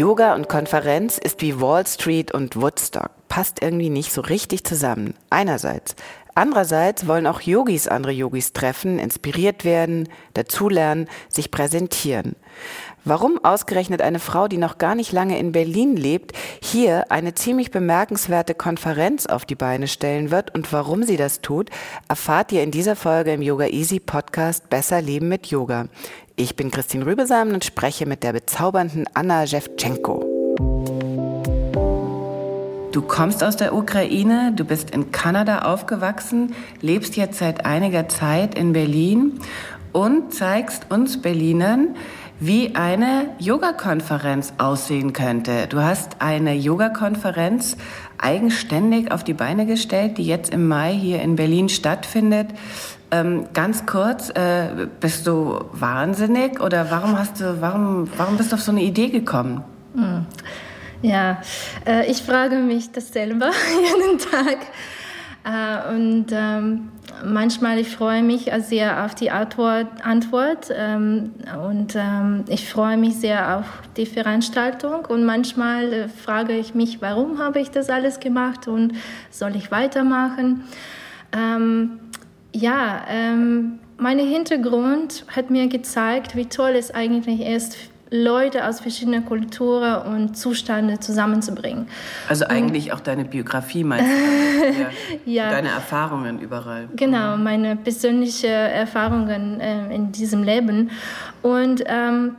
Yoga und Konferenz ist wie Wall Street und Woodstock, passt irgendwie nicht so richtig zusammen. Einerseits. Andererseits wollen auch Yogis andere Yogis treffen, inspiriert werden, dazulernen, sich präsentieren. Warum ausgerechnet eine Frau, die noch gar nicht lange in Berlin lebt, hier eine ziemlich bemerkenswerte Konferenz auf die Beine stellen wird und warum sie das tut, erfahrt ihr in dieser Folge im Yoga Easy Podcast Besser Leben mit Yoga. Ich bin Christine Rübesamen und spreche mit der bezaubernden Anna Shevchenko. Du kommst aus der Ukraine, du bist in Kanada aufgewachsen, lebst jetzt seit einiger Zeit in Berlin und zeigst uns Berlinern, wie eine Yoga-Konferenz aussehen könnte. Du hast eine Yoga-Konferenz eigenständig auf die Beine gestellt, die jetzt im Mai hier in Berlin stattfindet. Ähm, ganz kurz, äh, bist du wahnsinnig oder warum hast du, warum, warum bist du auf so eine Idee gekommen? Hm. Ja, äh, ich frage mich das selber jeden Tag. Äh, und ähm, manchmal ich freue mich sehr auf die Antwort, ähm, und ähm, ich freue mich sehr auf die Veranstaltung und manchmal äh, frage ich mich, warum habe ich das alles gemacht und soll ich weitermachen? Ähm, ja, ähm, mein Hintergrund hat mir gezeigt, wie toll es eigentlich ist, Leute aus verschiedenen Kulturen und Zustanden zusammenzubringen. Also eigentlich und, auch deine Biografie meinst du? ja. Deine Erfahrungen überall. Genau, mhm. meine persönlichen Erfahrungen äh, in diesem Leben. Und ähm,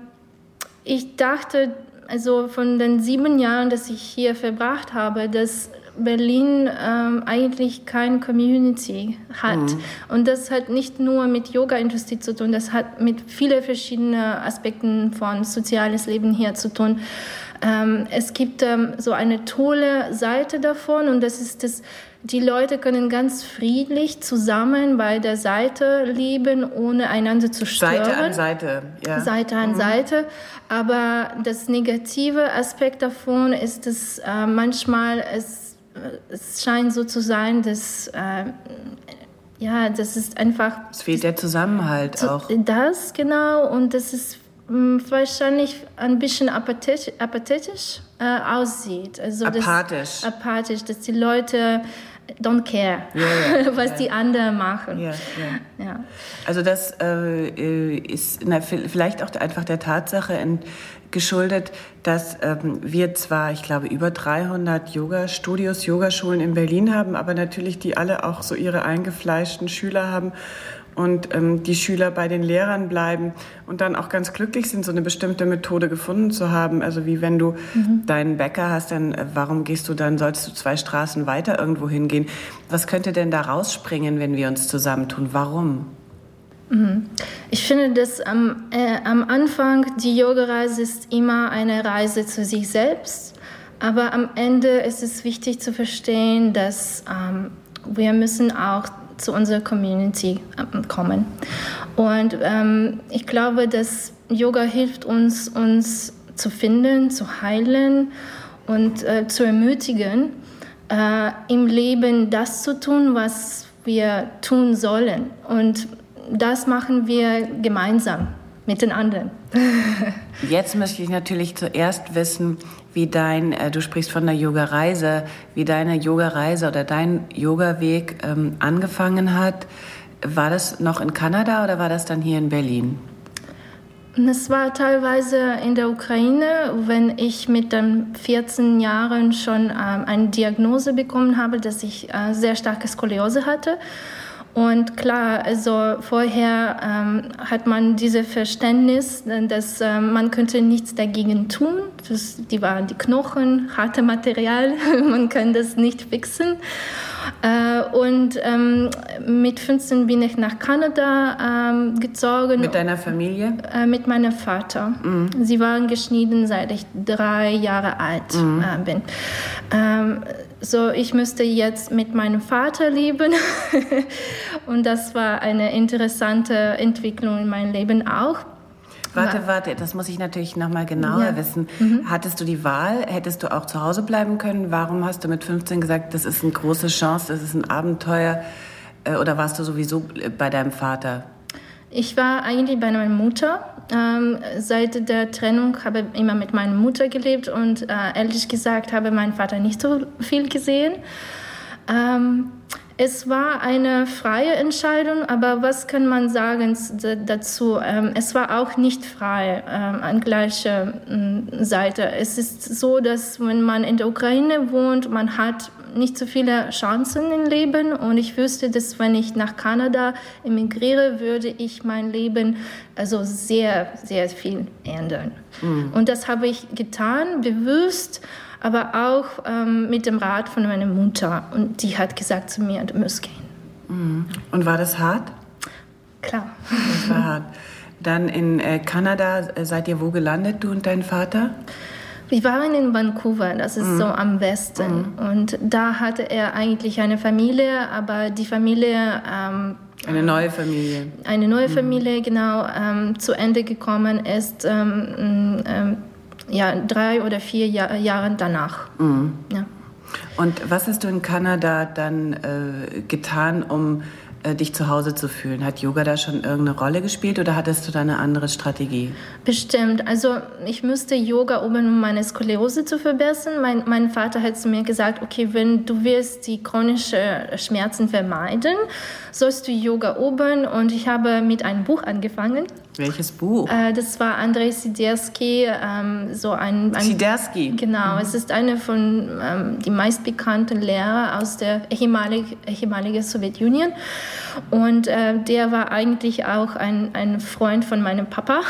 ich dachte, also von den sieben Jahren, dass ich hier verbracht habe, dass Berlin ähm, eigentlich keine Community hat. Mhm. Und das hat nicht nur mit Yoga-Industrie zu tun, das hat mit vielen verschiedenen Aspekten von soziales Leben hier zu tun. Ähm, es gibt ähm, so eine tolle Seite davon und das ist das, die Leute können ganz friedlich zusammen bei der Seite leben, ohne einander zu stören. Seite an Seite, ja. Seite an mhm. Seite. Aber das negative Aspekt davon ist, dass äh, manchmal es es scheint so zu sein, dass äh, ja, das ist einfach. Es fehlt der Zusammenhalt zu, auch. Das genau und das ist mh, hm, wahrscheinlich ein bisschen apathetisch, apathetisch äh, aussieht. Also apathisch. Das, apathisch, dass die Leute don't care, yeah, yeah, was yeah. die anderen machen. Ja. Also das äh, ist na, vielleicht auch einfach der Tatsache geschuldet, dass ähm, wir zwar, ich glaube, über 300 Yoga-Studios, Yogaschulen in Berlin haben, aber natürlich die alle auch so ihre eingefleischten Schüler haben und ähm, die Schüler bei den Lehrern bleiben und dann auch ganz glücklich sind, so eine bestimmte Methode gefunden zu haben. Also wie wenn du mhm. deinen Bäcker hast, dann äh, warum gehst du dann, sollst du zwei Straßen weiter irgendwo hingehen? Was könnte denn da rausspringen, wenn wir uns zusammentun? Warum? Mhm. Ich finde, dass am, äh, am Anfang die Yoga-Reise ist immer eine Reise zu sich selbst. Aber am Ende ist es wichtig zu verstehen, dass ähm, wir müssen auch zu unserer Community ähm, kommen. Und ähm, ich glaube, dass Yoga hilft uns, uns zu finden, zu heilen und äh, zu ermutigen, äh, im Leben das zu tun, was wir tun sollen. Und das machen wir gemeinsam mit den anderen. Jetzt möchte ich natürlich zuerst wissen, wie dein, äh, du sprichst von der Yoga-Reise, wie deine Yoga-Reise oder dein Yoga-Weg ähm, angefangen hat. War das noch in Kanada oder war das dann hier in Berlin? Es war teilweise in der Ukraine, wenn ich mit den 14 Jahren schon ähm, eine Diagnose bekommen habe, dass ich äh, sehr starke Skoliose hatte. Und klar, also vorher ähm, hat man dieses Verständnis, dass äh, man könnte nichts dagegen tun. Das, die waren die Knochen, harte Material, man kann das nicht fixen. Äh, und ähm, mit 15 bin ich nach Kanada ähm, gezogen. Mit deiner Familie? Äh, mit meinem Vater. Mhm. Sie waren geschieden, seit ich drei Jahre alt mhm. äh, bin. So, ich müsste jetzt mit meinem Vater leben. und das war eine interessante Entwicklung in meinem Leben auch. Warte, warte, das muss ich natürlich noch mal genauer ja. wissen. Mhm. Hattest du die Wahl? Hättest du auch zu Hause bleiben können? Warum hast du mit 15 gesagt, das ist eine große Chance, das ist ein Abenteuer? Äh, oder warst du sowieso bei deinem Vater? Ich war eigentlich bei meiner Mutter. Ähm, seit der Trennung habe ich immer mit meiner Mutter gelebt und äh, ehrlich gesagt habe mein Vater nicht so viel gesehen. Ähm, es war eine freie Entscheidung, aber was kann man sagen dazu? Ähm, es war auch nicht frei ähm, an gleicher mm, Seite. Es ist so, dass wenn man in der Ukraine wohnt, man hat nicht so viele Chancen im Leben und ich wüsste, dass wenn ich nach Kanada emigriere, würde ich mein Leben also sehr, sehr viel ändern. Mhm. Und das habe ich getan, bewusst aber auch ähm, mit dem Rat von meiner Mutter. Und die hat gesagt zu mir, du musst gehen. Mhm. Und war das hart? Klar. Das war hart. Dann in äh, Kanada äh, seid ihr wo gelandet, du und dein Vater? Wir waren in Vancouver, das ist mhm. so am Westen. Mhm. Und da hatte er eigentlich eine Familie, aber die Familie. Ähm, eine neue Familie. Eine neue mhm. Familie, genau, ähm, zu Ende gekommen ist. Ähm, ähm ja, drei oder vier Jahr, Jahre danach. Mhm. Ja. Und was hast du in Kanada dann äh, getan, um äh, dich zu Hause zu fühlen? Hat Yoga da schon irgendeine Rolle gespielt oder hattest du da eine andere Strategie? Bestimmt. Also ich müsste Yoga üben, um meine Skoliose zu verbessern. Mein, mein Vater hat zu mir gesagt, okay, wenn du willst die chronischen Schmerzen vermeiden, sollst du Yoga üben. Und ich habe mit einem Buch angefangen. Welches Buch? Äh, das war Andrei Sidersky, ähm, so ein, ein Sidersky. Genau, mhm. es ist eine von ähm, die meistbekannten Lehrer aus der ehemaligen ehemalige Sowjetunion und äh, der war eigentlich auch ein, ein Freund von meinem Papa.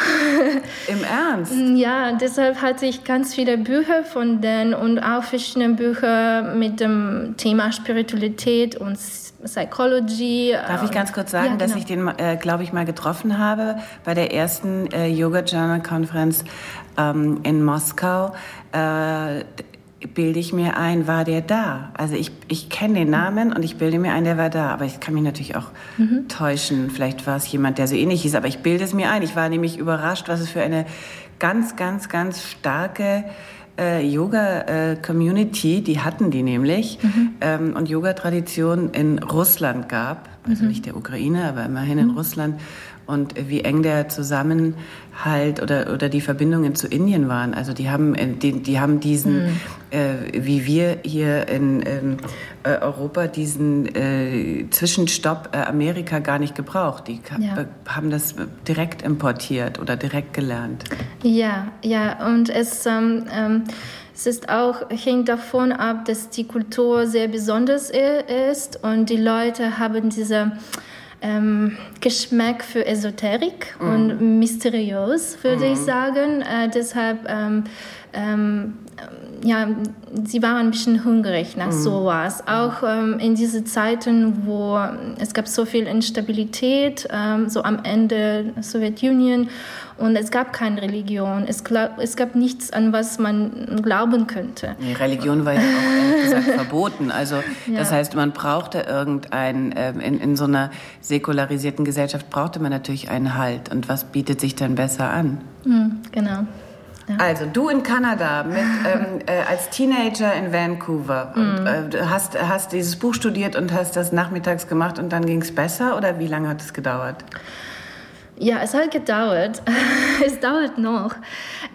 Im Ernst? Ja, deshalb hatte ich ganz viele Bücher von denen und auch verschiedene Bücher mit dem Thema Spiritualität und Psychology. Darf ich ganz kurz sagen, ja, genau. dass ich den, äh, glaube ich, mal getroffen habe bei der ersten äh, Yoga Journal Conference ähm, in Moskau. Äh, bilde ich mir ein, war der da? Also ich, ich kenne den Namen und ich bilde mir ein, der war da. Aber ich kann mich natürlich auch mhm. täuschen. Vielleicht war es jemand, der so ähnlich hieß. Aber ich bilde es mir ein. Ich war nämlich überrascht, was es für eine ganz, ganz, ganz starke äh, Yoga-Community, die hatten die nämlich, mhm. ähm, und Yoga-Tradition in Russland gab. Also mhm. nicht der Ukraine, aber immerhin in mhm. Russland und wie eng der Zusammenhalt oder, oder die Verbindungen zu Indien waren. Also die haben, äh, die, die haben diesen, mhm. äh, wie wir hier in ähm, äh, Europa, diesen äh, Zwischenstopp äh, Amerika gar nicht gebraucht. Die ja. haben das direkt importiert oder direkt gelernt. Ja, ja, und es... Ähm, ähm es ist auch, hängt davon ab, dass die Kultur sehr besonders ist und die Leute haben diese ähm, Geschmack für Esoterik mm. und mysteriös, würde mm. ich mhm. sagen. Äh, deshalb, ähm, ähm, ja, sie waren ein bisschen hungrig nach mm. sowas. Auch ähm, in diesen Zeiten, wo es gab so viel Instabilität, ähm, so am Ende der Sowjetunion und es gab keine Religion. Es, es gab nichts, an was man glauben könnte. Die Religion war ja auch gesagt verboten. Also ja. das heißt, man brauchte irgendein, ähm, in, in so einer säkularisierten Gesellschaft brauchte man natürlich einen Halt. Und was bietet sich dann besser an? Mhm, genau. Ja. Also du in Kanada mit, ähm, äh, als Teenager in Vancouver und mhm. äh, hast, hast dieses Buch studiert und hast das nachmittags gemacht und dann ging es besser oder wie lange hat es gedauert? Ja, es hat gedauert. es dauert noch.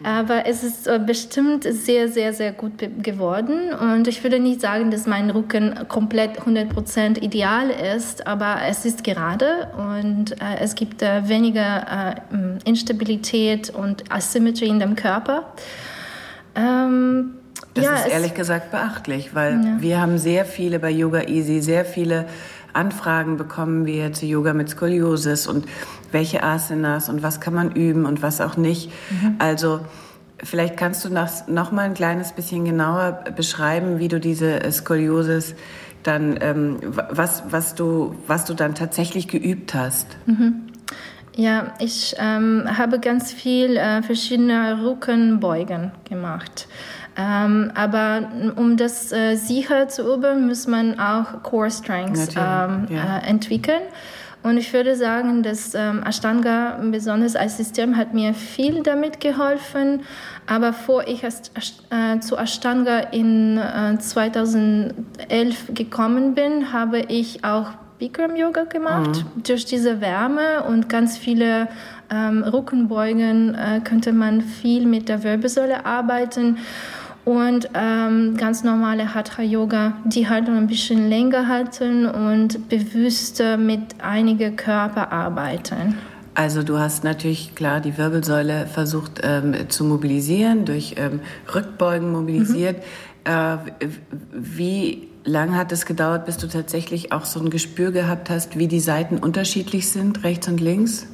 Aber es ist äh, bestimmt sehr, sehr, sehr gut geworden. Und ich würde nicht sagen, dass mein Rücken komplett 100% ideal ist, aber es ist gerade und äh, es gibt äh, weniger äh, Instabilität und Asymmetrie in dem Körper. Ähm, das ja, ist ehrlich gesagt beachtlich, weil ja. wir haben sehr viele bei Yoga Easy, sehr viele Anfragen bekommen wir zu Yoga mit Skoliosis und welche Asanas und was kann man üben und was auch nicht. Mhm. Also vielleicht kannst du noch, noch mal ein kleines bisschen genauer beschreiben, wie du diese Skoliosis dann, ähm, was, was, du, was du dann tatsächlich geübt hast. Mhm. Ja, ich ähm, habe ganz viel äh, verschiedene Rückenbeugen gemacht. Ähm, aber um das äh, sicher zu üben, muss man auch Core Strengths ähm, ja. äh, entwickeln. Und ich würde sagen, dass ähm, Ashtanga besonders als System hat mir viel damit geholfen. Aber vor ich erst, äh, zu Ashtanga in äh, 2011 gekommen bin, habe ich auch Bikram Yoga gemacht. Mhm. Durch diese Wärme und ganz viele ähm, Rückenbeugen äh, könnte man viel mit der Wirbelsäule arbeiten. Und ähm, ganz normale Hatha Yoga, die halt ein bisschen länger halten und bewusster mit einigen Körper arbeiten. Also du hast natürlich klar die Wirbelsäule versucht ähm, zu mobilisieren, durch ähm, Rückbeugen mobilisiert. Mhm. Äh, wie lange hat es gedauert, bis du tatsächlich auch so ein Gespür gehabt hast, wie die Seiten unterschiedlich sind, rechts und links?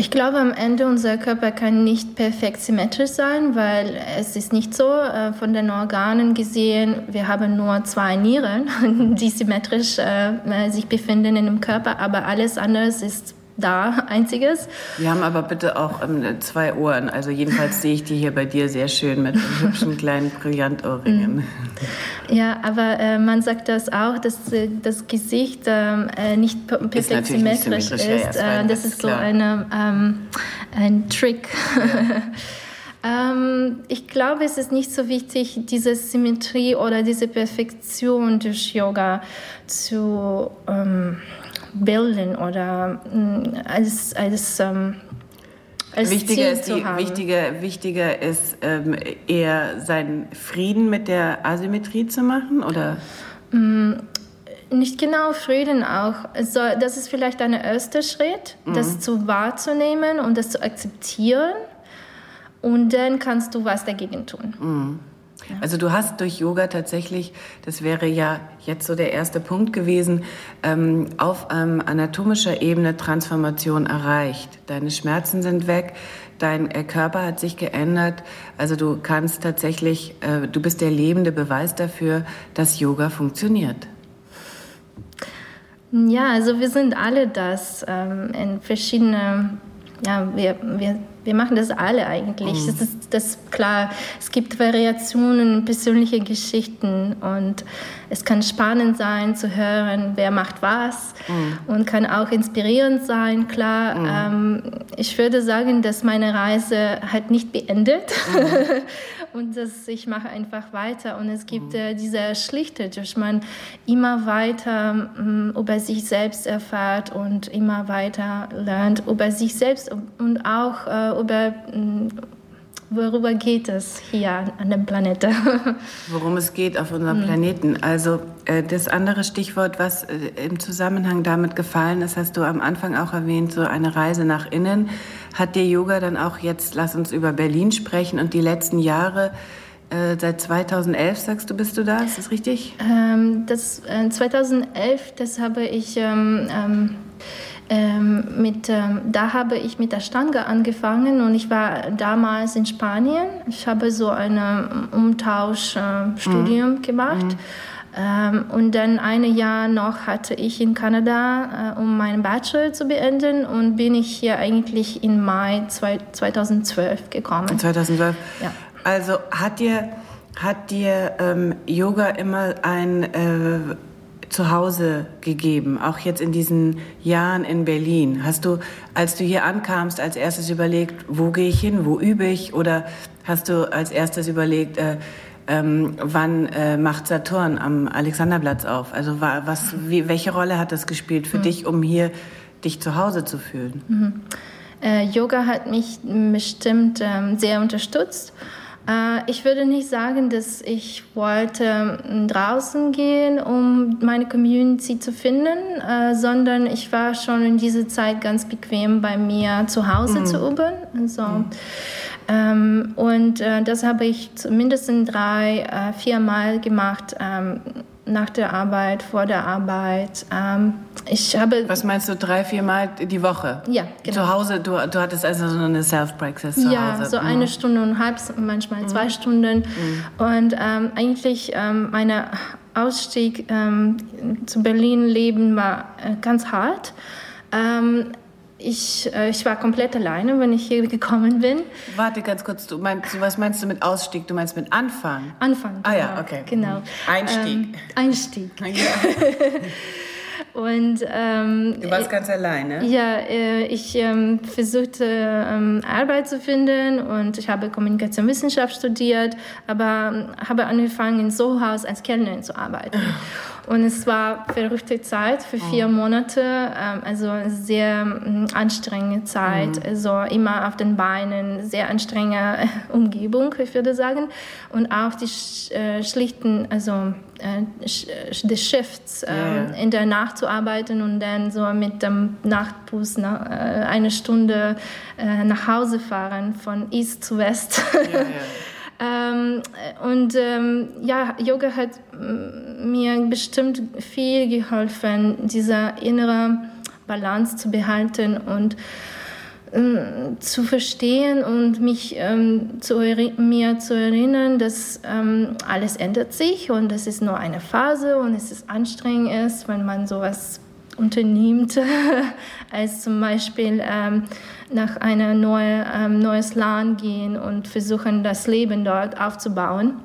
Ich glaube, am Ende unser Körper kann nicht perfekt symmetrisch sein, weil es ist nicht so äh, von den Organen gesehen. Wir haben nur zwei Nieren, die symmetrisch äh, sich befinden in dem Körper, aber alles andere ist da einziges. Wir haben aber bitte auch ähm, zwei Ohren. Also jedenfalls sehe ich die hier bei dir sehr schön mit hübschen kleinen Brillantohrringen. Mhm. Ja, aber äh, man sagt das auch, dass äh, das Gesicht ähm, äh, nicht perfekt symmetrisch, symmetrisch, ist. Ja, äh, das ist so eine, ähm, ein Trick. Ja. Ähm, ich glaube, es ist nicht so wichtig, diese Symmetrie oder diese Perfektion durch Yoga zu ähm, bilden oder mm, als, als, ähm, als wichtiger ist die, Wichtiger, wichtiger ist ähm, eher seinen Frieden mit der Asymmetrie zu machen oder? Mm, nicht genau Frieden auch. Also das ist vielleicht ein erster Schritt, mhm. das zu wahrzunehmen und das zu akzeptieren. Und dann kannst du was dagegen tun. Mhm. Also du hast durch Yoga tatsächlich, das wäre ja jetzt so der erste Punkt gewesen, ähm, auf ähm, anatomischer Ebene Transformation erreicht. Deine Schmerzen sind weg, dein äh, Körper hat sich geändert. Also du kannst tatsächlich, äh, du bist der lebende Beweis dafür, dass Yoga funktioniert. Ja, also wir sind alle das ähm, in verschiedenen ja, wir, wir, wir machen das alle eigentlich. Mhm. Das ist das klar. Es gibt Variationen, persönliche Geschichten und es kann spannend sein zu hören, wer macht was mhm. und kann auch inspirierend sein. Klar, mhm. ähm, ich würde sagen, dass meine Reise halt nicht beendet mhm. und dass ich mache einfach weiter und es gibt mhm. äh, diese Schlichte, dass man immer weiter ähm, über sich selbst erfahrt und immer weiter lernt über sich selbst und auch äh, über ähm, worüber geht es hier an dem Planeten? Worum es geht auf unserem mhm. Planeten. Also äh, das andere Stichwort, was äh, im Zusammenhang damit gefallen ist, hast du am Anfang auch erwähnt, so eine Reise nach innen. Hat dir Yoga dann auch jetzt, lass uns über Berlin sprechen und die letzten Jahre, äh, seit 2011 sagst du, bist du da, ist das richtig? Ähm, das, äh, 2011, das habe ich... Ähm, ähm, ähm, mit, ähm, da habe ich mit der Stange angefangen und ich war damals in Spanien. Ich habe so ein Umtauschstudium äh, mhm. gemacht. Mhm. Ähm, und dann ein Jahr noch hatte ich in Kanada, äh, um meinen Bachelor zu beenden und bin ich hier eigentlich im Mai zwei, 2012 gekommen. 2012? Ja. Also hat dir, hat dir ähm, Yoga immer ein... Äh, zu Hause gegeben, auch jetzt in diesen Jahren in Berlin? Hast du, als du hier ankamst, als erstes überlegt, wo gehe ich hin, wo übe ich? Oder hast du als erstes überlegt, äh, ähm, wann äh, macht Saturn am Alexanderplatz auf? Also was, wie, welche Rolle hat das gespielt für mhm. dich, um hier dich zu Hause zu fühlen? Mhm. Äh, Yoga hat mich bestimmt ähm, sehr unterstützt. Äh, ich würde nicht sagen, dass ich wollte ähm, draußen gehen, um meine Community zu finden, äh, sondern ich war schon in dieser Zeit ganz bequem bei mir zu Hause mhm. zu üben. Also, mhm. ähm, und äh, das habe ich zumindest drei, äh, vier Mal gemacht. Ähm, nach der Arbeit, vor der Arbeit. Ähm, ich habe. Was meinst du, drei, vier Mal die Woche? Ja, genau. Zu Hause, du, du hattest also so eine Self-Praxis zu ja, Hause? so mhm. eine Stunde und halb, manchmal mhm. zwei Stunden. Mhm. Und ähm, eigentlich ähm, meine Ausstieg ähm, zu Berlin leben war äh, ganz hart. Ich, äh, ich war komplett alleine, wenn ich hier gekommen bin. Warte ganz kurz, du meinst, was meinst du mit Ausstieg? Du meinst mit Anfang? Anfang. Ah ja, genau. okay. Genau. Einstieg. Ähm, Einstieg. Ja. Und, ähm, du warst ganz alleine? Ja, äh, ich ähm, versuchte ähm, Arbeit zu finden und ich habe Kommunikationswissenschaft studiert, aber ähm, habe angefangen in Sohaus als Kellnerin zu arbeiten. Und es war eine verrückte Zeit für vier oh. Monate, ähm, also sehr ähm, anstrengende Zeit, mhm. also immer auf den Beinen, sehr anstrengende Umgebung, ich würde sagen. Und auch die äh, schlichten, also äh, des Shifts, äh, yeah. in der Nacht zu arbeiten und dann so mit dem Nachtbus nach, äh, eine Stunde äh, nach Hause fahren, von East zu West. Yeah, yeah. Ähm, und ähm, ja, Yoga hat mir bestimmt viel geholfen, diese innere Balance zu behalten und ähm, zu verstehen und mich ähm, zu mir zu erinnern, dass ähm, alles ändert sich und es ist nur eine Phase und es ist anstrengend ist, wenn man sowas unternimmt, als zum Beispiel ähm, nach einem neue, ähm, neues Land gehen und versuchen, das Leben dort aufzubauen.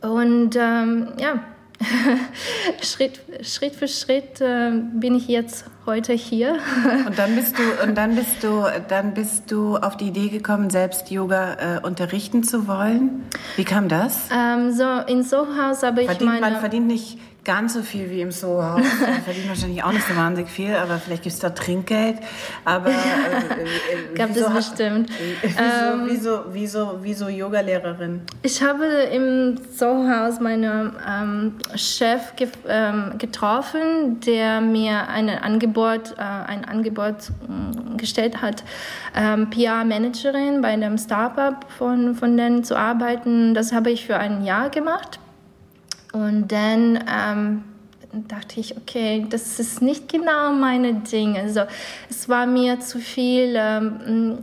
Und ähm, ja, Schritt, Schritt für Schritt äh, bin ich jetzt heute hier. und dann bist du und dann bist du dann bist du auf die Idee gekommen, selbst Yoga äh, unterrichten zu wollen. Wie kam das? Ähm, so in Sohaus habe ich verdient, meine. Man verdient nicht ganz so viel wie im Soho-Haus. verdient wahrscheinlich auch nicht so wahnsinnig viel, aber vielleicht gibt es da Trinkgeld. Aber äh, äh, gab es bestimmt. Wieso, ähm, wieso, wieso, wieso Yogalehrerin? Ich habe im Soho-Haus meinen ähm, Chef ge ähm, getroffen, der mir ein Angebot, äh, ein Angebot äh, gestellt hat, ähm, PR-Managerin bei einem Startup von, von denen zu arbeiten. Das habe ich für ein Jahr gemacht. Und dann ähm, dachte ich, okay, das ist nicht genau meine Ding. Also es war mir zu viel, ähm,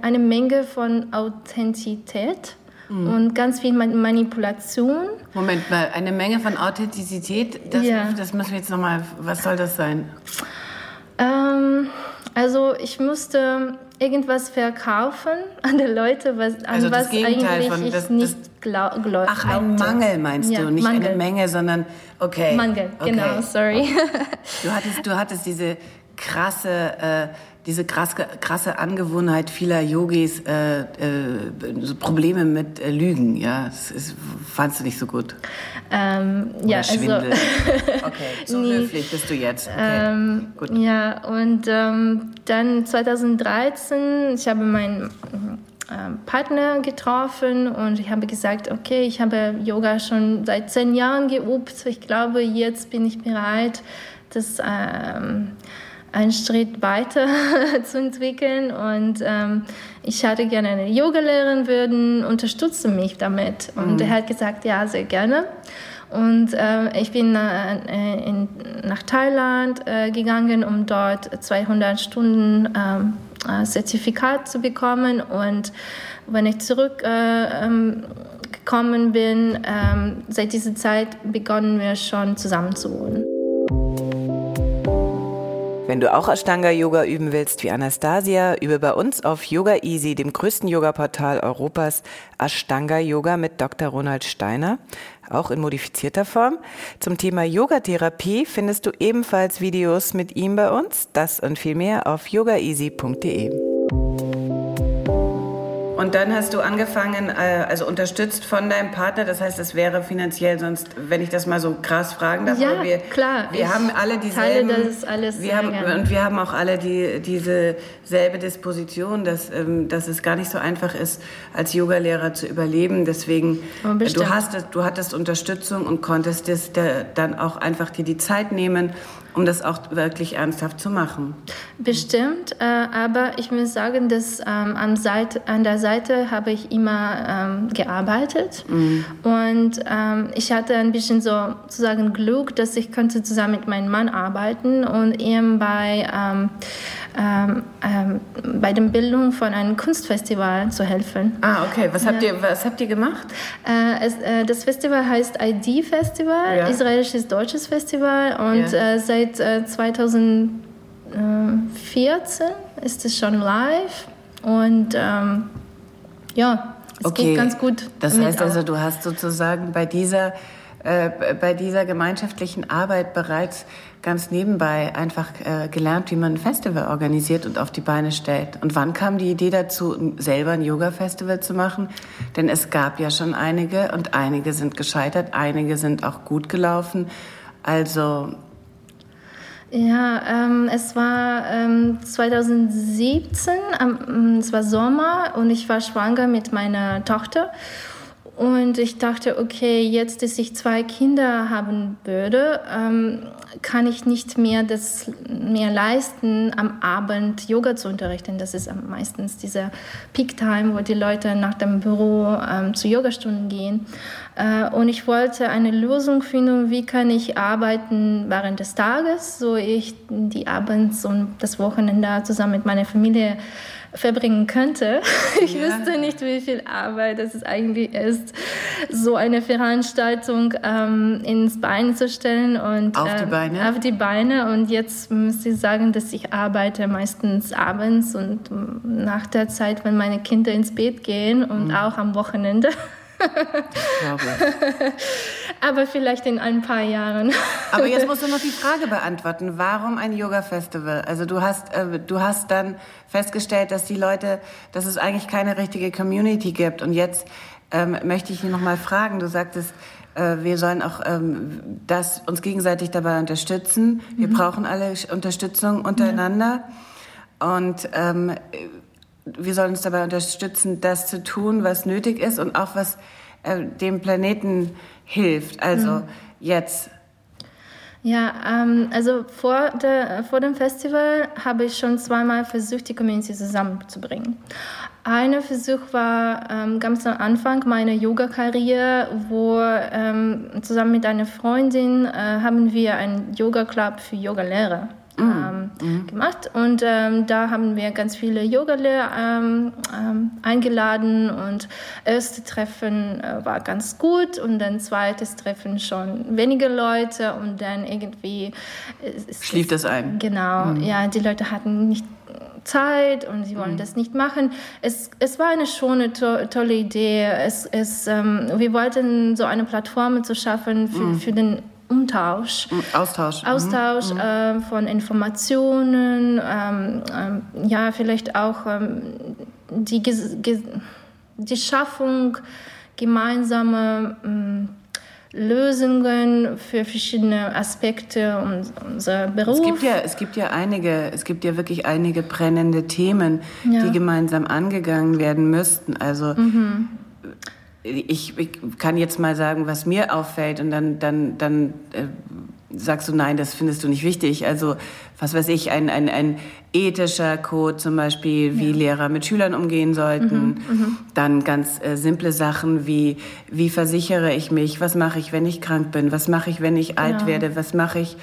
eine Menge von Authentizität mhm. und ganz viel Manipulation. Moment mal, eine Menge von Authentizität, das, ja. das müssen wir jetzt nochmal, was soll das sein? Ähm, also ich musste irgendwas verkaufen an die Leute, was, an also was eigentlich von, das, ich nicht glaube. Glaub, Ach, ein Mangel meinst ja, du, nicht Mangel. eine Menge, sondern okay. Mangel, okay. genau, sorry. Du hattest, du hattest diese krasse, äh, diese krasse, krasse Angewohnheit vieler Yogis, äh, äh, so Probleme mit äh, Lügen, ja, das ist, fandst du nicht so gut? Ähm, ja, also Schwindel. Also, okay, so nee. höflich bist du jetzt. Okay, ähm, gut. Ja, und ähm, dann 2013, ich habe meinen ähm, Partner getroffen und ich habe gesagt, okay, ich habe Yoga schon seit zehn Jahren geübt. Ich glaube, jetzt bin ich bereit, das ähm, einen Schritt weiter zu entwickeln und ähm, ich hatte gerne eine Yogalehrerin würden, unterstütze mich damit. Und mhm. er hat gesagt, ja, sehr gerne. Und äh, ich bin äh, in, nach Thailand äh, gegangen, um dort 200 Stunden ähm, äh, Zertifikat zu bekommen. Und wenn ich zurückgekommen äh, ähm, bin, ähm, seit dieser Zeit begonnen wir schon zusammen zu wohnen. Wenn du auch Ashtanga-Yoga üben willst wie Anastasia, übe bei uns auf Yoga Easy, dem größten Yoga-Portal Europas, Ashtanga-Yoga mit Dr. Ronald Steiner, auch in modifizierter Form. Zum Thema Yogatherapie findest du ebenfalls Videos mit ihm bei uns. Das und viel mehr auf yogaeasy.de. Und dann hast du angefangen, äh, also unterstützt von deinem Partner. Das heißt, es wäre finanziell sonst, wenn ich das mal so krass fragen darf. Ja, wir, klar. Wir haben alle dieselben. Teile das alles wir haben, und wir haben auch alle die, diese selbe Disposition, dass, ähm, dass es gar nicht so einfach ist, als Yogalehrer zu überleben. Deswegen, oh, du, hast, du hattest Unterstützung und konntest das, dann auch einfach dir die Zeit nehmen um das auch wirklich ernsthaft zu machen. Bestimmt, äh, aber ich muss sagen, dass ähm, an, Seite, an der Seite habe ich immer ähm, gearbeitet mhm. und ähm, ich hatte ein bisschen so sozusagen Glück, dass ich konnte zusammen mit meinem Mann arbeiten und eben bei ähm, ähm, bei der Bildung von einem Kunstfestival zu helfen. Ah, okay. Was habt, ja. ihr, was habt ihr gemacht? Äh, es, äh, das Festival heißt ID Festival, ja. israelisches deutsches Festival und ja. äh, seit 2014 äh, ist es schon live und ähm, ja, es okay. geht ganz gut. Das heißt also, du hast sozusagen bei dieser äh, bei dieser gemeinschaftlichen Arbeit bereits ganz nebenbei einfach äh, gelernt, wie man ein Festival organisiert und auf die Beine stellt. Und wann kam die Idee dazu, selber ein Yoga-Festival zu machen? Denn es gab ja schon einige und einige sind gescheitert, einige sind auch gut gelaufen. Also ja, ähm, es war ähm, 2017, ähm, es war Sommer und ich war schwanger mit meiner Tochter. Und ich dachte, okay, jetzt, dass ich zwei Kinder haben würde, ähm, kann ich nicht mehr das mehr leisten, am Abend Yoga zu unterrichten. Das ist meistens dieser Peak Time, wo die Leute nach dem Büro ähm, zu Yogastunden gehen. Äh, und ich wollte eine Lösung finden, wie kann ich arbeiten während des Tages, so ich die Abends und das Wochenende zusammen mit meiner Familie verbringen könnte. Ich ja. wüsste nicht, wie viel Arbeit es eigentlich ist, so eine Veranstaltung ähm, ins Bein zu stellen und auf die ähm, Beine. Auf die Beine. Und jetzt muss ich sagen, dass ich arbeite meistens abends und nach der Zeit, wenn meine Kinder ins Bett gehen und mhm. auch am Wochenende. Aber vielleicht in ein paar Jahren. Aber jetzt musst du noch die Frage beantworten. Warum ein Yoga-Festival? Also du hast, äh, du hast dann festgestellt, dass die Leute, dass es eigentlich keine richtige Community gibt. Und jetzt ähm, möchte ich noch mal fragen. Du sagtest, äh, wir sollen auch ähm, das uns gegenseitig dabei unterstützen. Wir mhm. brauchen alle Unterstützung untereinander. Ja. Und ähm, wir sollen uns dabei unterstützen, das zu tun, was nötig ist und auch was äh, dem Planeten hilft. Also mhm. jetzt. Ja, ähm, also vor, der, vor dem Festival habe ich schon zweimal versucht, die Community zusammenzubringen. Ein Versuch war ähm, ganz am Anfang meiner Yoga-Karriere, wo ähm, zusammen mit einer Freundin äh, haben wir einen Yoga-Club für Yoga-Lehrer ähm, mhm. gemacht. Und ähm, da haben wir ganz viele Yogalehrer ähm, ähm, eingeladen und erste Treffen äh, war ganz gut und dann zweites Treffen schon weniger Leute und dann irgendwie äh, schlief das ein. Genau, mhm. ja, die Leute hatten nicht Zeit und sie wollen mhm. das nicht machen. Es, es war eine schöne, to tolle Idee. Es, es, ähm, wir wollten so eine Plattform zu schaffen für, mhm. für den Umtausch. Austausch. Austausch mhm. äh, von Informationen, ähm, ähm, ja, vielleicht auch ähm, die, die Schaffung gemeinsamer ähm, Lösungen für verschiedene Aspekte unserer Beruf. Es gibt ja, es gibt ja einige, es gibt ja wirklich einige brennende Themen, ja. die gemeinsam angegangen werden müssten. Also mhm ich, ich, kann jetzt mal sagen, was mir auffällt und dann, dann, dann äh, sagst du, nein, das findest du nicht wichtig. Also, was weiß ich, ein, ein, ein ethischer Code zum Beispiel, wie ja. Lehrer mit Schülern umgehen sollten. Mhm, mhm, dann ganz äh, simple Sachen wie, wie versichere ich mich, was mache ich, wenn ich krank bin, was mache ich, wenn ich alt ja. werde, was mache ich,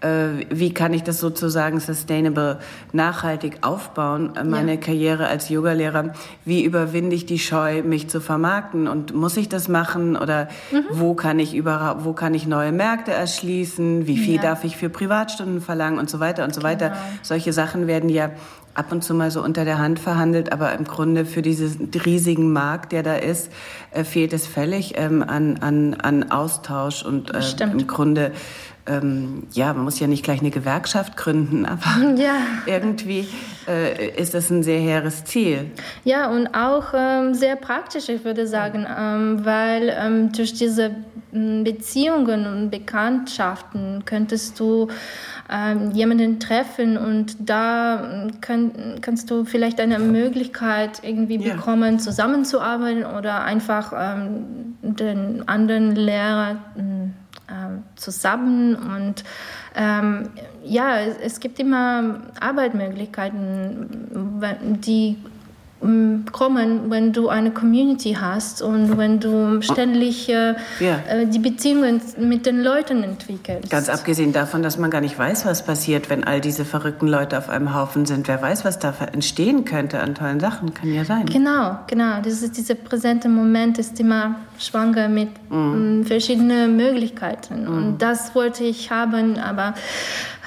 wie kann ich das sozusagen sustainable, nachhaltig aufbauen, äh, meine ja. Karriere als Yogalehrer? Wie überwinde ich die Scheu, mich zu vermarkten? Und muss ich das machen? Oder mhm. wo kann ich überhaupt, wo kann ich neue Märkte erschließen? Wie viel ja. darf ich für Privatstunden verlangen und so weiter und so weiter? Genau. Solche Sachen werden ja ab und zu mal so unter der Hand verhandelt, aber im Grunde für diesen riesigen Markt, der da ist, äh, fehlt es völlig ähm, an, an, an Austausch und äh, im Grunde ähm, ja, man muss ja nicht gleich eine Gewerkschaft gründen, aber ja. irgendwie äh, ist das ein sehr hehres Ziel. Ja, und auch ähm, sehr praktisch, ich würde sagen, ähm, weil ähm, durch diese Beziehungen und Bekanntschaften könntest du ähm, jemanden treffen und da kann, kannst du vielleicht eine Möglichkeit irgendwie ja. bekommen, zusammenzuarbeiten oder einfach ähm, den anderen Lehrer zusammen und ähm, ja, es, es, gibt immer Arbeitsmöglichkeiten, die kommen, wenn du eine Community hast und wenn du ständig äh, ja. Äh, die Beziehungen mit den Leuten entwickelst. Ganz abgesehen davon, dass man gar nicht weiß, was passiert, wenn all diese verrückten Leute auf einem Haufen sind. Wer weiß, was da entstehen könnte an tollen Sachen, kann ja sein. Genau, genau. Das ist dieser präsente Moment, ist immer schwanger mit mhm. verschiedenen Möglichkeiten. Mhm. Und das wollte ich haben, aber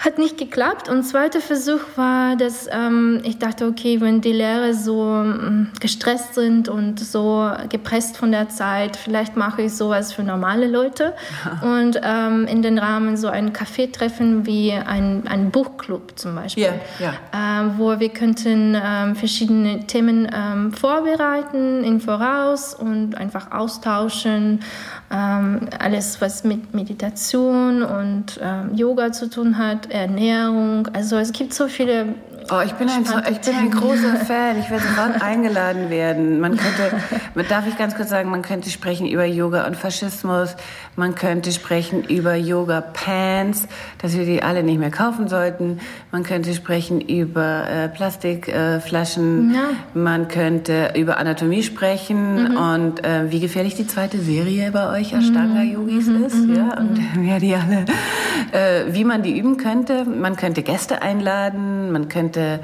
hat nicht geklappt. Und zweiter Versuch war, dass ähm, ich dachte, okay, wenn die Lehrer so ähm, gestresst sind und so gepresst von der Zeit, vielleicht mache ich sowas für normale Leute und ähm, in den Rahmen so ein Café-Treffen wie ein, ein Buchclub zum Beispiel, yeah, yeah. Äh, wo wir könnten ähm, verschiedene Themen ähm, vorbereiten im Voraus und einfach austauschen ähm, alles, was mit Meditation und ähm, Yoga zu tun hat, Ernährung. Also es gibt so viele Oh, ich bin, ein, ich bin ein großer Fan. Ich werde sofort eingeladen werden. Man könnte, darf ich ganz kurz sagen, man könnte sprechen über Yoga und Faschismus. Man könnte sprechen über Yoga Pants, dass wir die alle nicht mehr kaufen sollten. Man könnte sprechen über äh, Plastikflaschen. Äh, ja. Man könnte über Anatomie sprechen mhm. und äh, wie gefährlich die zweite Serie bei euch Ashtanga Yogis mhm. ist. Mhm. Ja, und ja, die alle, äh, wie man die üben könnte. Man könnte Gäste einladen. Man könnte könnte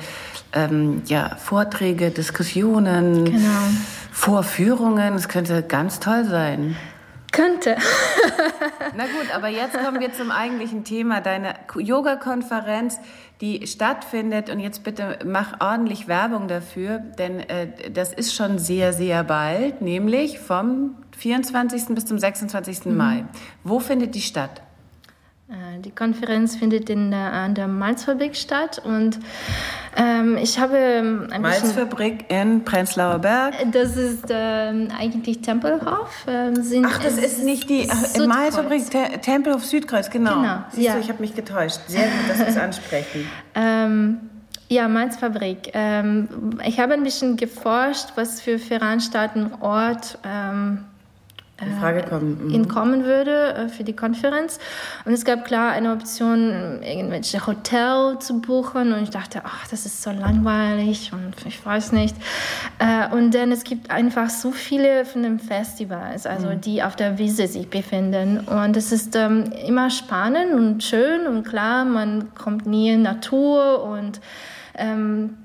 ähm, ja, Vorträge, Diskussionen, genau. Vorführungen. Es könnte ganz toll sein. Könnte. Na gut, aber jetzt kommen wir zum eigentlichen Thema, deine Yoga-Konferenz, die stattfindet. Und jetzt bitte mach ordentlich Werbung dafür, denn äh, das ist schon sehr, sehr bald, nämlich vom 24. bis zum 26. Mhm. Mai. Wo findet die statt? Äh, die Konferenz findet in der, an der Malzfabrik statt und ähm, ich habe ähm, ein Malzfabrik in Prenzlauer Berg. Äh, das ist ähm, eigentlich Tempelhof. Ähm, sind, ach, das ist nicht die ach, Malzfabrik Te Tempelhof Südkreuz, genau. genau Siehst ja. du, ich habe mich getäuscht. Sehr gut, dass Sie es ansprechen. ähm, ja, Malzfabrik. Ähm, ich habe ein bisschen geforscht, was für Veranstaltungen Ort in Frage kommen. Mhm. in kommen würde äh, für die Konferenz. Und es gab klar eine Option, irgendwelche Hotel zu buchen. Und ich dachte, ach, das ist so langweilig und ich weiß nicht. Äh, und dann es gibt einfach so viele von den Festivals, also mhm. die auf der Wiese sich befinden. Und es ist ähm, immer spannend und schön und klar, man kommt nie in Natur und ähm,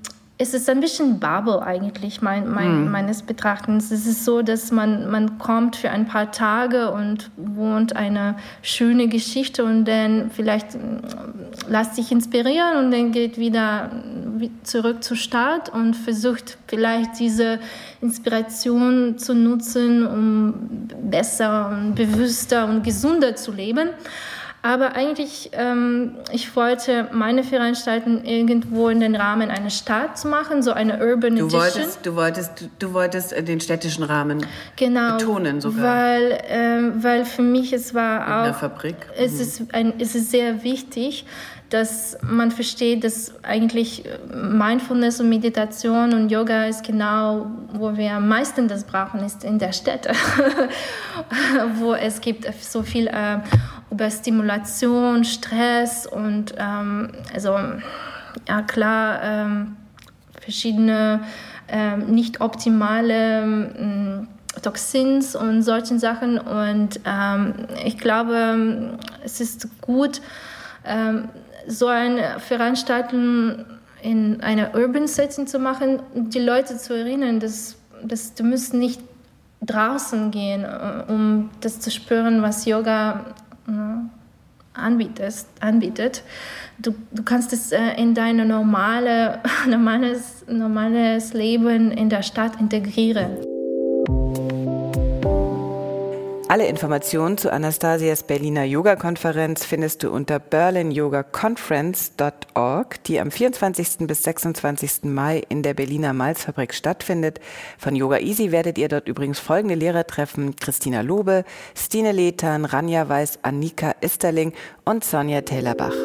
es ist ein bisschen Bubble eigentlich mein, mein, mm. meines Betrachtens. Es ist so, dass man, man kommt für ein paar Tage und wohnt eine schöne Geschichte und dann vielleicht mm, lässt sich inspirieren und dann geht wieder zurück zur Stadt und versucht vielleicht diese Inspiration zu nutzen, um besser und bewusster und gesünder zu leben. Aber eigentlich, ähm, ich wollte meine Veranstaltung irgendwo in den Rahmen einer Stadt machen, so eine Urban du Edition. Wolltest, du, wolltest, du wolltest den städtischen Rahmen genau, betonen sogar. Weil, ähm, weil für mich es war auch... In der Fabrik. Es, mhm. ist ein, es ist sehr wichtig, dass man versteht, dass eigentlich Mindfulness und Meditation und Yoga ist genau, wo wir am meisten das brauchen, ist in der Städte, wo es gibt so viel äh, über Stimulation, Stress und ähm, also ja klar ähm, verschiedene ähm, nicht optimale ähm, Toxins und solchen Sachen. Und ähm, ich glaube es ist gut ähm, so eine Veranstaltung in einer Urban Setting zu machen, die Leute zu erinnern, dass, dass du musst nicht draußen gehen, äh, um das zu spüren, was Yoga äh, anbietet. anbietet. Du, du kannst es äh, in dein normale, normales, normales Leben in der Stadt integrieren. Alle Informationen zu Anastasias Berliner Yoga-Konferenz findest du unter berlinyogaconference.org, die am 24. bis 26. Mai in der Berliner Malzfabrik stattfindet. Von Yoga Easy werdet ihr dort übrigens folgende Lehrer treffen. Christina Lobe, Stine Lethan, Ranja Weiß, Annika Isterling und Sonja Taylor-Bach.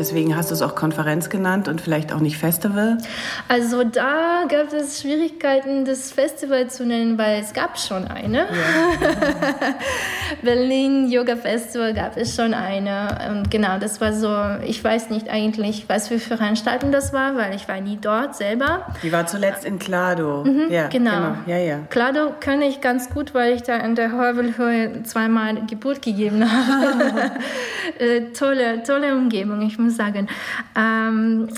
Deswegen hast du es auch Konferenz genannt und vielleicht auch nicht Festival? Also da gab es Schwierigkeiten, das Festival zu nennen, weil es gab schon eine. Ja. Berlin Yoga Festival gab es schon eine. Und genau, das war so, ich weiß nicht eigentlich, was für Veranstaltung das war, weil ich war nie dort selber. Die war zuletzt in Klado. Mhm, ja, genau. genau. Ja, ja. Klado kenne ich ganz gut, weil ich da in der Horvelhöhe zweimal Geburt gegeben habe. Äh, tolle, tolle Umgebung, ich muss sagen. Ähm,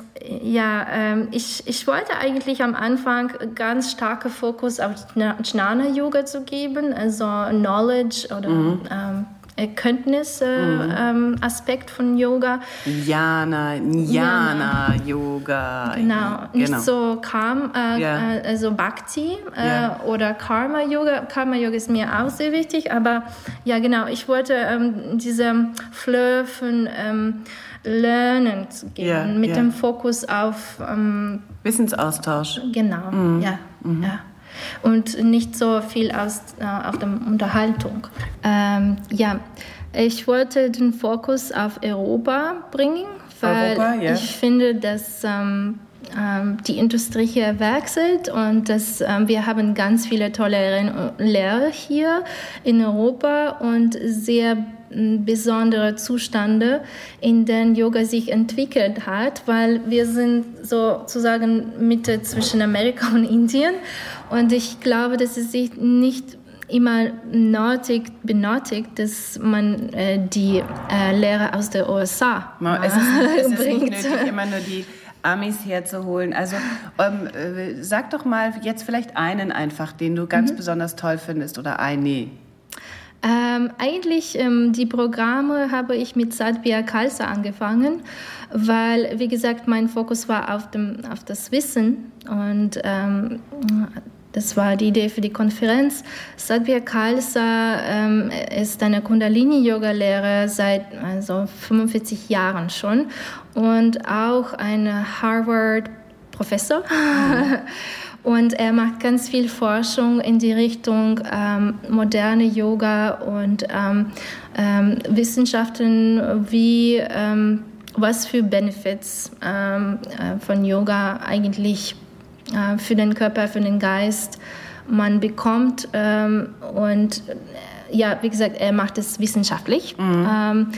ja, ähm, ich, ich wollte eigentlich am Anfang ganz starke Fokus auf Jnana-Yoga zu geben, also Knowledge oder mhm. ähm, Erkenntnis-Aspekt mhm. ähm, von Yoga. Jnana, Jnana Yoga. Genau, nicht genau. so Karma, äh, yeah. Äh, also Bhakti äh, yeah. oder Karma Yoga. Karma Yoga ist mir auch sehr wichtig, aber ja, genau, ich wollte ähm, diese Fleur von ähm, Lernen zu geben, yeah, mit yeah. dem Fokus auf ähm, Wissensaustausch. Genau, mm. ja, mm. ja. Und nicht so viel aus, äh, auf der Unterhaltung. Ähm, ja, ich wollte den Fokus auf Europa bringen, weil Europa, yeah. ich finde, dass ähm, die Industrie hier wechselt und dass ähm, wir haben ganz viele tolle Lehrer hier in Europa und sehr besondere Zustände, in denen Yoga sich entwickelt hat, weil wir sind sozusagen Mitte zwischen Amerika und Indien und ich glaube, dass es sich nicht immer nötig benötigt, dass man äh, die äh, Lehre aus der USA äh, es ist, es ist bringt. Nicht nötig, immer nur die Amis herzuholen. Also ähm, äh, sag doch mal jetzt vielleicht einen einfach, den du ganz mhm. besonders toll findest oder eine. Ähm, eigentlich ähm, die Programme habe ich mit Satbia Khalsa angefangen, weil, wie gesagt, mein Fokus war auf, dem, auf das Wissen und ähm, das war die Idee für die Konferenz. Satbia Khalsa ähm, ist eine Kundalini-Yoga-Lehrer seit also 45 Jahren schon und auch ein Harvard-Professor. Mhm. Und er macht ganz viel Forschung in die Richtung ähm, moderne Yoga und ähm, ähm, Wissenschaften, wie ähm, was für Benefits ähm, äh, von Yoga eigentlich äh, für den Körper, für den Geist man bekommt. Ähm, und äh, ja, wie gesagt, er macht es wissenschaftlich. Mhm.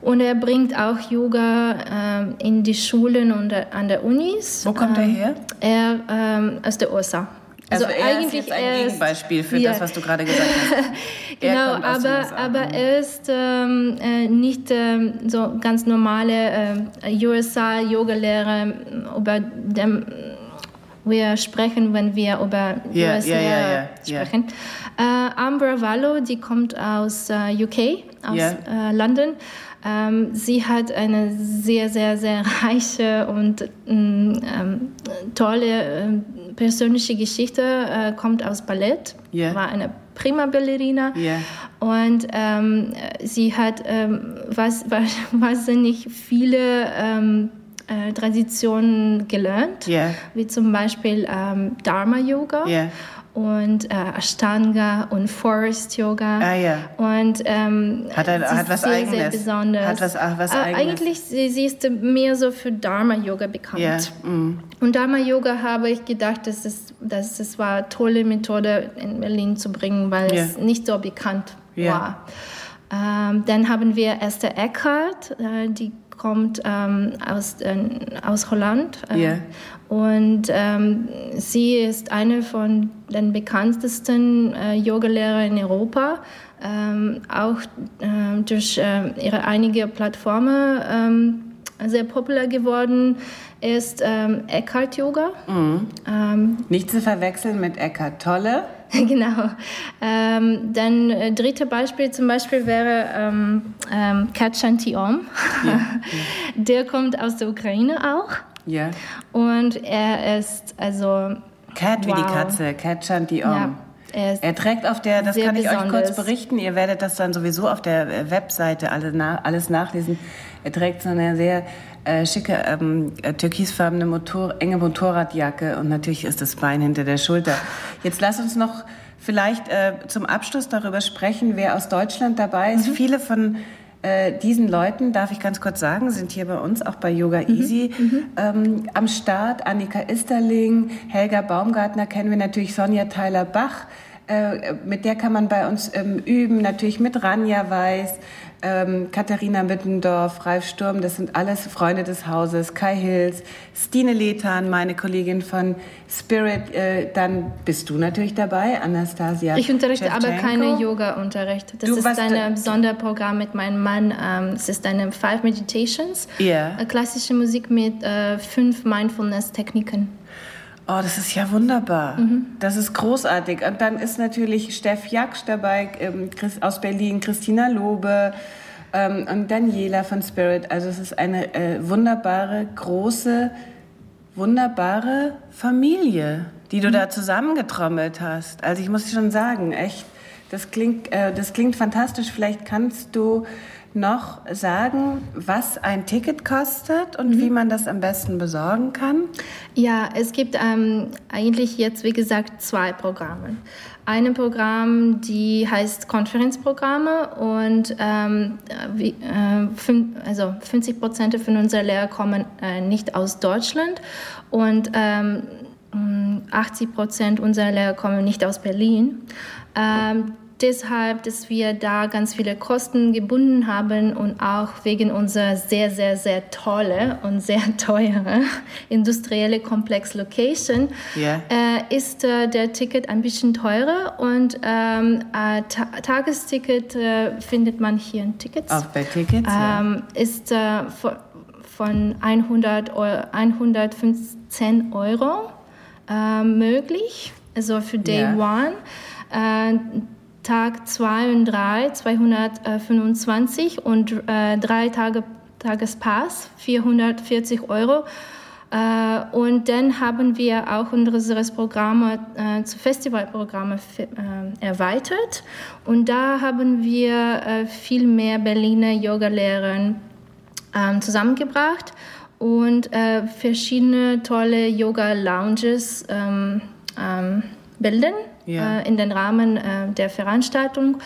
Und er bringt auch Yoga ähm, in die Schulen und an der Unis. Wo kommt ähm, er her? Er ähm, aus der USA. Also, also er eigentlich ist ein Gegenbeispiel für ja. das, was du gerade gesagt hast. genau, aber, aber mhm. er ist ähm, äh, nicht ähm, so ganz normale äh, USA-Yoga-Lehrer, über dem wir sprechen, wenn wir über yeah, USA yeah, yeah, sprechen. Äh, Ambra Vallo, die kommt aus äh, UK, aus äh, London. Ähm, sie hat eine sehr, sehr, sehr reiche und mm, ähm, tolle äh, persönliche Geschichte, äh, kommt aus Ballett, yeah. war eine prima Ballerina yeah. und ähm, sie hat ähm, was, was, wahnsinnig viele ähm, äh, Traditionen gelernt, yeah. wie zum Beispiel ähm, Dharma Yoga und äh, Ashtanga und Forest Yoga. Ah, ja. Und ähm, hat, er, hat was sehr, Eigenes. Sehr besonders. Hat was, was äh, Eigentlich sie, sie ist mehr so für Dharma Yoga bekannt. Yeah. Mm. Und Dharma Yoga habe ich gedacht, dass es, dass es war eine tolle Methode in Berlin zu bringen, weil yeah. es nicht so bekannt yeah. war. Ähm, dann haben wir Esther Eckhart, äh, die kommt ähm, aus, äh, aus Holland. Äh, yeah. Und ähm, sie ist eine von den bekanntesten äh, Yogalehrer in Europa, ähm, auch äh, durch äh, ihre einige Plattformen ähm, sehr populär geworden ist ähm, Eckhart Yoga. Ähm, Nicht zu verwechseln mit Eckhart Tolle. genau. Ähm, dann äh, dritte Beispiel zum Beispiel wäre ähm, ähm, Kat Shanti Om. Ja, ja. Der kommt aus der Ukraine auch. Ja. Und er ist also. Cat wow. wie die Katze, Cat Shanti Om. Ja. Er, er, trägt auf der, das kann ich besonders. euch kurz berichten, ihr werdet das dann sowieso auf der äh, Webseite alles nachlesen. Er trägt so eine sehr äh, schicke ähm, äh, türkisfarbene Motor, enge Motorradjacke und natürlich ist das Bein hinter der Schulter. Jetzt lass uns noch vielleicht äh, zum Abschluss darüber sprechen, wer aus Deutschland dabei ist. Mhm. Viele von äh, diesen Leuten, darf ich ganz kurz sagen, sind hier bei uns auch bei Yoga mhm. Easy mhm. ähm, am Start. Annika Isterling, Helga Baumgartner kennen wir natürlich, Sonja Tyler-Bach äh, mit der kann man bei uns ähm, üben, natürlich mit Ranja Weiß, ähm, Katharina Mittendorf, Ralf Sturm, das sind alles Freunde des Hauses, Kai Hills, Stine Lethan, meine Kollegin von Spirit, äh, dann bist du natürlich dabei, Anastasia. Ich unterrichte aber keine Yoga-Unterricht. Das du, ist ein Sonderprogramm mit meinem Mann. Ähm, es ist eine Five Meditations, yeah. klassische Musik mit äh, fünf Mindfulness-Techniken. Oh, das ist ja wunderbar. Mhm. Das ist großartig. Und dann ist natürlich Steff Jaksch dabei ähm, Chris, aus Berlin, Christina Lobe ähm, und Daniela von Spirit. Also es ist eine äh, wunderbare, große, wunderbare Familie, die du mhm. da zusammengetrommelt hast. Also ich muss schon sagen, echt, das klingt, äh, das klingt fantastisch. Vielleicht kannst du noch sagen, was ein Ticket kostet und mhm. wie man das am besten besorgen kann? Ja, es gibt ähm, eigentlich jetzt, wie gesagt, zwei Programme. Ein Programm, die heißt Konferenzprogramme und ähm, wie, äh, fün also 50 Prozent von unseren Lehrern kommen äh, nicht aus Deutschland und ähm, 80 Prozent unserer Lehrer kommen nicht aus Berlin. Ähm, deshalb, dass wir da ganz viele Kosten gebunden haben und auch wegen unserer sehr, sehr, sehr tolle und sehr teure industrielle Komplex Location yeah. äh, ist äh, der Ticket ein bisschen teurer und ähm, äh, Ta Tagesticket äh, findet man hier in Tickets. Auch bei Tickets, ähm, ja. Ist äh, von 100 Euro, 115 Euro äh, möglich, also für Day yeah. One. Tag 2 und 3 225 und äh, drei Tage Tagespass 440 Euro. Äh, und dann haben wir auch unsere Programme äh, zu Festivalprogramme äh, erweitert. Und da haben wir äh, viel mehr Berliner Yogalehrer ähm, zusammengebracht und äh, verschiedene tolle Yoga-Lounges ähm, ähm, bilden ja. äh, in den Rahmen äh, der Veranstaltung,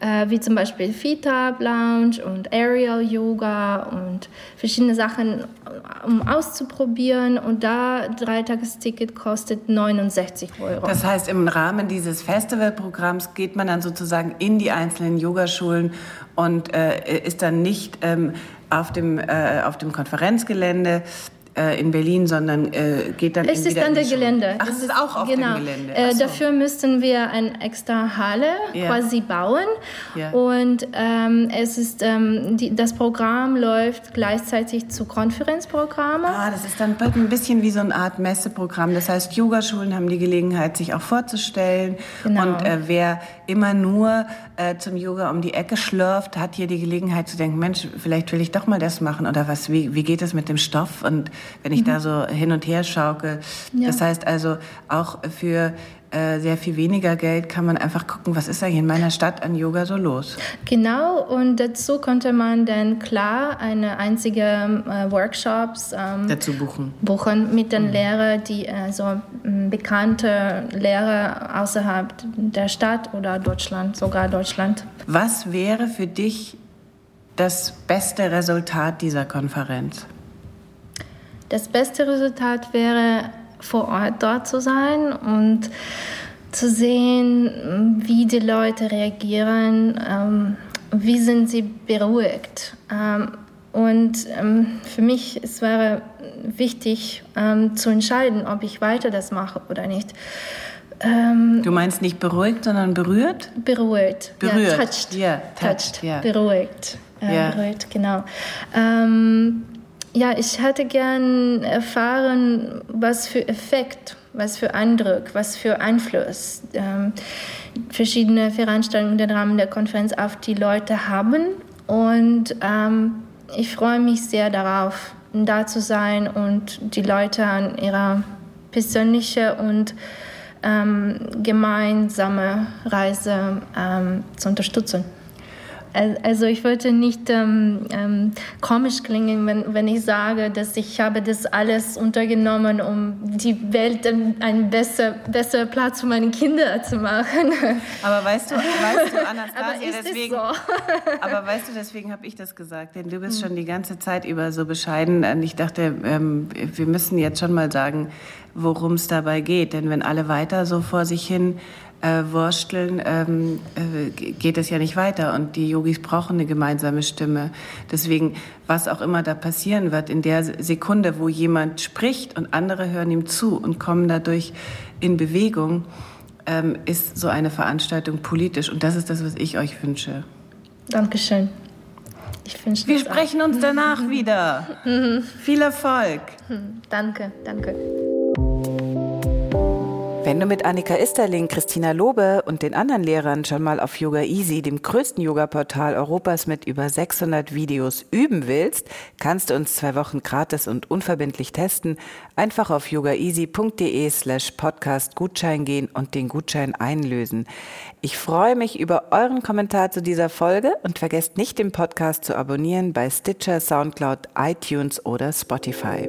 äh, wie zum Beispiel Fita Lounge und Aerial Yoga und verschiedene Sachen, um auszuprobieren. Und da Dreitagesticket kostet 69 Euro. Das heißt, im Rahmen dieses Festivalprogramms geht man dann sozusagen in die einzelnen Yogaschulen und äh, ist dann nicht ähm, auf, dem, äh, auf dem Konferenzgelände äh, in Berlin, sondern äh, geht dann es ist an der Gelände. Ach, es ist auch auf genau. dem Gelände. Äh, so. Dafür müssten wir eine extra Halle yeah. quasi bauen. Yeah. Und ähm, es ist, ähm, die, das Programm läuft gleichzeitig zu Konferenzprogrammen. Ah, das ist dann ein bisschen wie so eine Art Messeprogramm. Das heißt, Yogaschulen haben die Gelegenheit, sich auch vorzustellen. Genau. Und äh, wer immer nur äh, zum Yoga um die Ecke schlürft, hat hier die Gelegenheit zu denken, Mensch, vielleicht will ich doch mal das machen oder was, wie, wie geht es mit dem Stoff? Und wenn ich mhm. da so hin und her schaukel. Ja. Das heißt also auch für äh, sehr viel weniger Geld kann man einfach gucken, was ist eigentlich in meiner Stadt an Yoga so los. Genau, und dazu konnte man dann klar eine einzige äh, Workshops ähm, dazu buchen. buchen mit den mhm. Lehrern, die äh, so bekannte Lehrer außerhalb der Stadt oder Deutschland, sogar Deutschland. Was wäre für dich das beste Resultat dieser Konferenz? Das beste Resultat wäre, vor Ort dort zu sein und zu sehen, wie die Leute reagieren, ähm, wie sind sie beruhigt. Ähm, und ähm, für mich es wäre wichtig ähm, zu entscheiden, ob ich weiter das mache oder nicht. Ähm, du meinst nicht beruhigt, sondern berührt? Berührt. Berührt. Ja, touched. Yeah, touched. touched. Yeah. Beruhigt. Äh, yeah. Beruhigt, genau. Ähm, ja, ich hätte gern erfahren, was für Effekt, was für Eindruck, was für Einfluss ähm, verschiedene Veranstaltungen im Rahmen der Konferenz auf die Leute haben. Und ähm, ich freue mich sehr darauf, da zu sein und die Leute an ihrer persönlichen und ähm, gemeinsame Reise ähm, zu unterstützen. Also ich wollte nicht ähm, ähm, komisch klingen, wenn, wenn ich sage, dass ich habe das alles untergenommen, um die Welt einen besser, besser Platz für meine Kinder zu machen. Aber weißt du, weißt du Anastasia, deswegen, so? aber weißt du, deswegen habe ich das gesagt, denn du bist hm. schon die ganze Zeit über so bescheiden und ich dachte, ähm, wir müssen jetzt schon mal sagen, worum es dabei geht, denn wenn alle weiter so vor sich hin äh, wursteln, ähm, äh, geht es ja nicht weiter. Und die Yogis brauchen eine gemeinsame Stimme. Deswegen, was auch immer da passieren wird, in der Sekunde, wo jemand spricht und andere hören ihm zu und kommen dadurch in Bewegung, ähm, ist so eine Veranstaltung politisch. Und das ist das, was ich euch wünsche. Dankeschön. Ich wünsche Wir sprechen auch. uns danach wieder. Viel Erfolg. Danke, danke. Wenn du mit Annika Isterling, Christina Lobe und den anderen Lehrern schon mal auf Yoga Easy, dem größten Yoga-Portal Europas mit über 600 Videos, üben willst, kannst du uns zwei Wochen gratis und unverbindlich testen. Einfach auf yogaeasy.de slash podcast Gutschein gehen und den Gutschein einlösen. Ich freue mich über euren Kommentar zu dieser Folge und vergesst nicht, den Podcast zu abonnieren bei Stitcher, Soundcloud, iTunes oder Spotify.